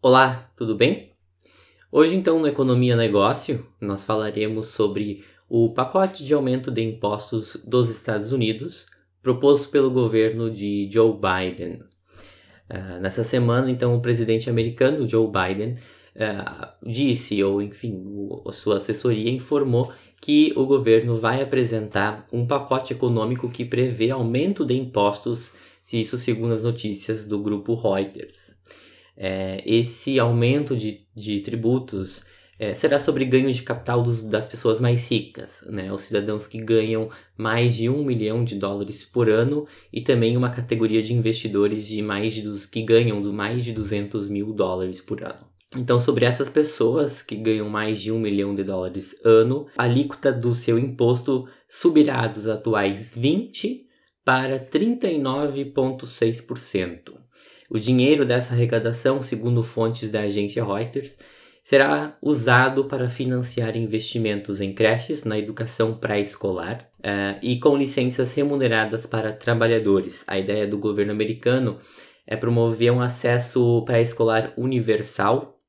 Olá, tudo bem? Hoje, então, no Economia Negócio, nós falaremos sobre o pacote de aumento de impostos dos Estados Unidos proposto pelo governo de Joe Biden. Uh, nessa semana, então, o presidente americano Joe Biden uh, disse, ou enfim, o, sua assessoria informou que o governo vai apresentar um pacote econômico que prevê aumento de impostos, isso segundo as notícias do grupo Reuters é, esse aumento de, de tributos é, será sobre ganhos de capital dos, das pessoas mais ricas, né? Os cidadãos que ganham mais de um milhão de dólares por ano e também uma categoria de investidores de mais de dos que ganham mais de 200 mil dólares por ano. Então, sobre essas pessoas que ganham mais de um milhão de dólares ano, a alíquota do seu imposto subirá dos atuais 20 para 39,6%. O dinheiro dessa arrecadação, segundo fontes da agência Reuters, será usado para financiar investimentos em creches na educação pré-escolar uh, e com licenças remuneradas para trabalhadores. A ideia do governo americano é promover um acesso pré-escolar universal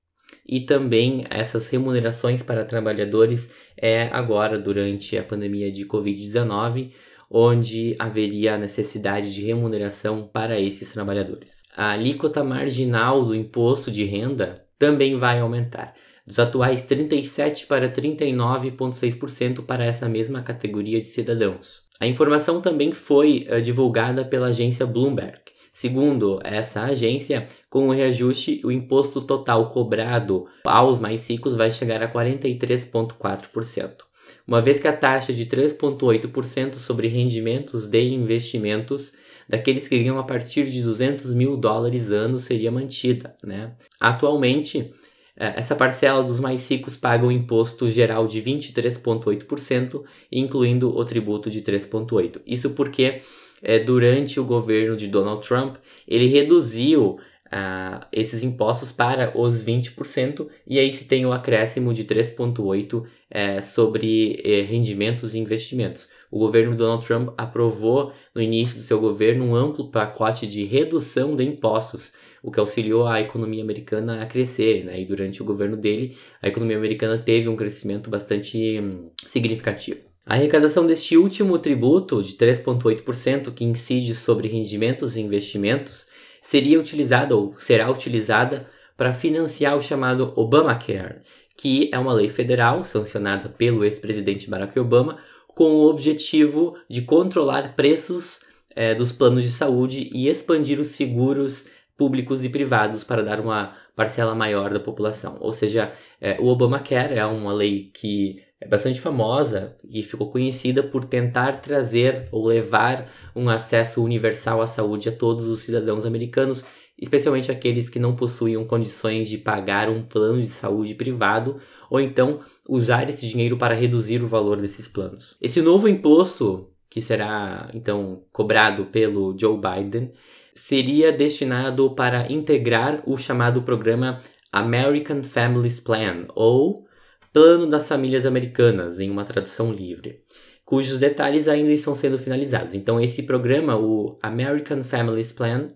e também essas remunerações para trabalhadores é agora durante a pandemia de Covid-19 onde haveria a necessidade de remuneração para esses trabalhadores. A alíquota marginal do imposto de renda também vai aumentar, dos atuais 37 para 39,6% para essa mesma categoria de cidadãos. A informação também foi uh, divulgada pela agência Bloomberg. Segundo essa agência, com o reajuste, o imposto total cobrado aos mais ricos vai chegar a 43,4% uma vez que a taxa de 3,8% sobre rendimentos de investimentos daqueles que ganham a partir de 200 mil dólares ano seria mantida. Né? Atualmente, é, essa parcela dos mais ricos paga o imposto geral de 23,8%, incluindo o tributo de 3,8%. Isso porque é, durante o governo de Donald Trump, ele reduziu uh, esses impostos para os 20%, e aí se tem o acréscimo de 3,8% é, sobre eh, rendimentos e investimentos. O governo Donald Trump aprovou no início do seu governo um amplo pacote de redução de impostos, o que auxiliou a economia americana a crescer. Né? E durante o governo dele, a economia americana teve um crescimento bastante hum, significativo. A arrecadação deste último tributo, de 3,8%, que incide sobre rendimentos e investimentos, seria utilizada ou será utilizada para financiar o chamado Obamacare, que é uma lei federal sancionada pelo ex-presidente Barack Obama com o objetivo de controlar preços é, dos planos de saúde e expandir os seguros públicos e privados para dar uma parcela maior da população. Ou seja, é, o Obamacare é uma lei que é bastante famosa e ficou conhecida por tentar trazer ou levar um acesso universal à saúde a todos os cidadãos americanos especialmente aqueles que não possuíam condições de pagar um plano de saúde privado ou então usar esse dinheiro para reduzir o valor desses planos. Esse novo imposto, que será então cobrado pelo Joe Biden, seria destinado para integrar o chamado programa American Families Plan ou Plano das Famílias Americanas, em uma tradução livre cujos detalhes ainda estão sendo finalizados. Então, esse programa, o American Families Plan,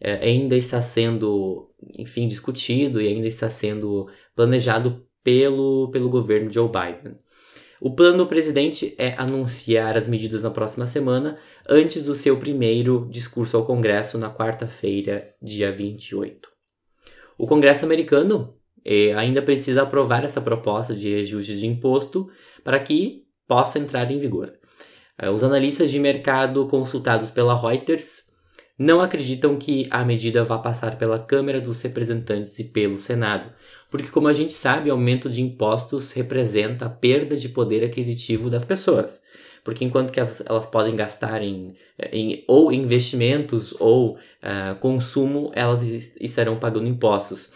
é, ainda está sendo, enfim, discutido e ainda está sendo planejado pelo, pelo governo Joe Biden. O plano do presidente é anunciar as medidas na próxima semana, antes do seu primeiro discurso ao Congresso na quarta-feira, dia 28. O Congresso americano eh, ainda precisa aprovar essa proposta de reajuste de imposto para que possa entrar em vigor. Eh, os analistas de mercado consultados pela Reuters não acreditam que a medida vá passar pela Câmara dos Representantes e pelo Senado, porque, como a gente sabe, aumento de impostos representa a perda de poder aquisitivo das pessoas. Porque enquanto que elas, elas podem gastar em, em, ou investimentos ou uh, consumo, elas estarão pagando impostos.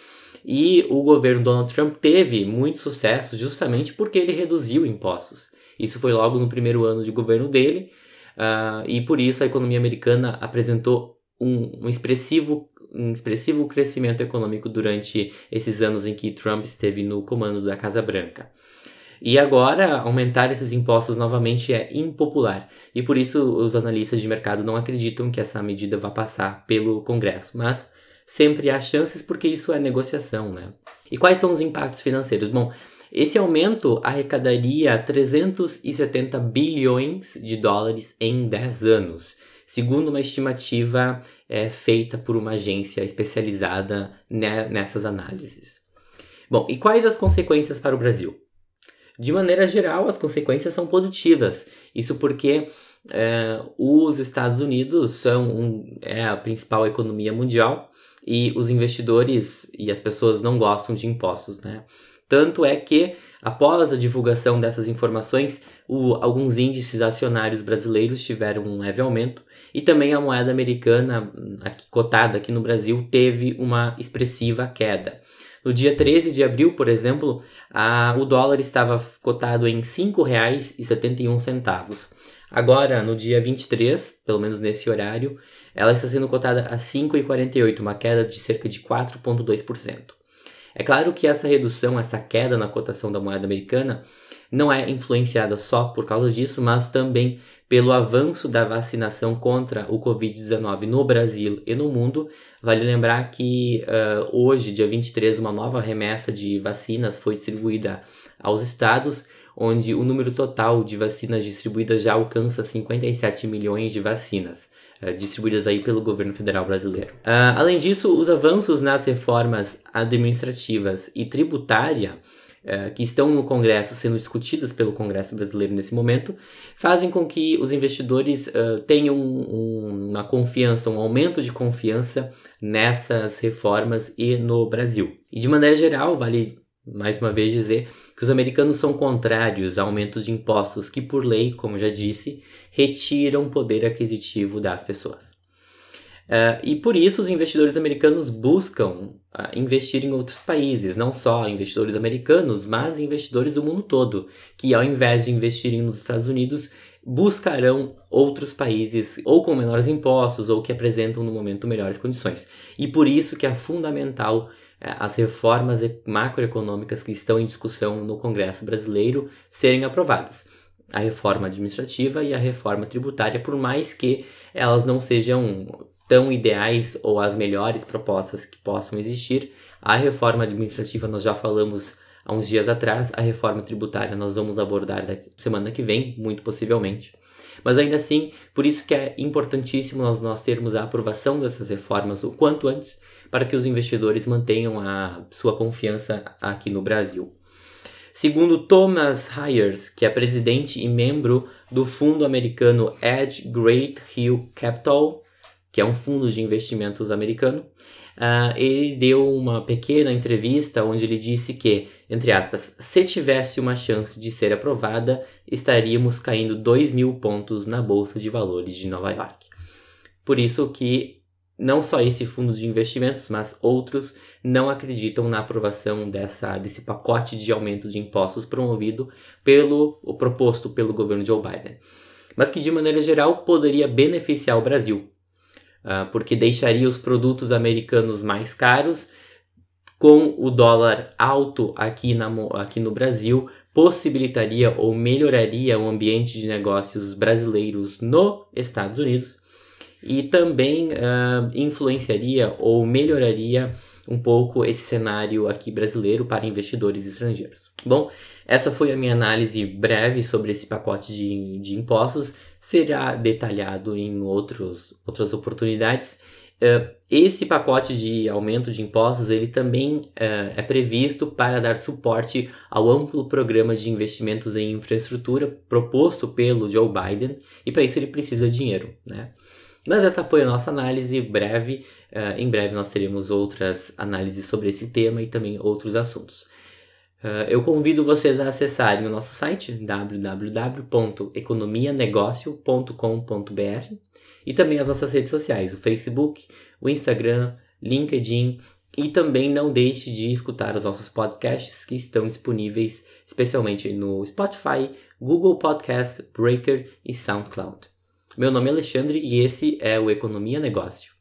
E o governo Donald Trump teve muito sucesso justamente porque ele reduziu impostos. Isso foi logo no primeiro ano de governo dele, Uh, e por isso a economia americana apresentou um, um, expressivo, um expressivo crescimento econômico durante esses anos em que Trump esteve no comando da Casa Branca. E agora, aumentar esses impostos novamente é impopular, e por isso os analistas de mercado não acreditam que essa medida vá passar pelo Congresso. Mas sempre há chances porque isso é negociação, né? E quais são os impactos financeiros? Bom, esse aumento arrecadaria 370 bilhões de dólares em 10 anos, segundo uma estimativa é, feita por uma agência especializada nessas análises. Bom, e quais as consequências para o Brasil? De maneira geral, as consequências são positivas. Isso porque é, os Estados Unidos são um, é a principal economia mundial e os investidores e as pessoas não gostam de impostos, né? Tanto é que, após a divulgação dessas informações, o, alguns índices acionários brasileiros tiveram um leve aumento e também a moeda americana, aqui, cotada aqui no Brasil, teve uma expressiva queda. No dia 13 de abril, por exemplo, a, o dólar estava cotado em R$ 5,71. Agora, no dia 23, pelo menos nesse horário, ela está sendo cotada a 5,48, uma queda de cerca de 4,2%. É claro que essa redução, essa queda na cotação da moeda americana, não é influenciada só por causa disso, mas também pelo avanço da vacinação contra o Covid-19 no Brasil e no mundo. Vale lembrar que uh, hoje, dia 23, uma nova remessa de vacinas foi distribuída aos estados, onde o número total de vacinas distribuídas já alcança 57 milhões de vacinas. Eh, distribuídas aí pelo governo federal brasileiro. Uh, além disso, os avanços nas reformas administrativas e tributária uh, que estão no Congresso, sendo discutidas pelo Congresso brasileiro nesse momento, fazem com que os investidores uh, tenham um, uma confiança, um aumento de confiança nessas reformas e no Brasil. E de maneira geral, vale mais uma vez dizer que os americanos são contrários a aumentos de impostos que, por lei, como já disse, retiram poder aquisitivo das pessoas. Uh, e por isso os investidores americanos buscam uh, investir em outros países, não só investidores americanos, mas investidores do mundo todo, que ao invés de investirem nos Estados Unidos, buscarão outros países ou com menores impostos ou que apresentam no momento melhores condições. E por isso que é fundamental as reformas macroeconômicas que estão em discussão no Congresso brasileiro serem aprovadas. A reforma administrativa e a reforma tributária, por mais que elas não sejam tão ideais ou as melhores propostas que possam existir, a reforma administrativa nós já falamos há uns dias atrás, a reforma tributária nós vamos abordar da semana que vem, muito possivelmente. Mas ainda assim, por isso que é importantíssimo nós, nós termos a aprovação dessas reformas o quanto antes, para que os investidores mantenham a sua confiança aqui no Brasil. Segundo Thomas Hyers, que é presidente e membro do fundo americano Edge Great Hill Capital, que é um fundo de investimentos americano, uh, ele deu uma pequena entrevista onde ele disse que, entre aspas, se tivesse uma chance de ser aprovada, estaríamos caindo 2 mil pontos na Bolsa de Valores de Nova York. Por isso que não só esse fundo de investimentos, mas outros não acreditam na aprovação dessa, desse pacote de aumento de impostos promovido pelo o proposto pelo governo Joe Biden, mas que de maneira geral poderia beneficiar o Brasil, uh, porque deixaria os produtos americanos mais caros, com o dólar alto aqui, na, aqui no Brasil, possibilitaria ou melhoraria o ambiente de negócios brasileiros nos Estados Unidos e também uh, influenciaria ou melhoraria um pouco esse cenário aqui brasileiro para investidores estrangeiros. Bom, essa foi a minha análise breve sobre esse pacote de, de impostos. Será detalhado em outros, outras oportunidades. Uh, esse pacote de aumento de impostos ele também uh, é previsto para dar suporte ao amplo programa de investimentos em infraestrutura proposto pelo Joe Biden e para isso ele precisa de dinheiro, né? Mas essa foi a nossa análise breve. Uh, em breve nós teremos outras análises sobre esse tema e também outros assuntos. Uh, eu convido vocês a acessarem o nosso site www.economianegócio.com.br e também as nossas redes sociais, o Facebook, o Instagram, LinkedIn e também não deixe de escutar os nossos podcasts que estão disponíveis especialmente no Spotify, Google Podcast, Breaker e SoundCloud. Meu nome é Alexandre e esse é o Economia Negócio.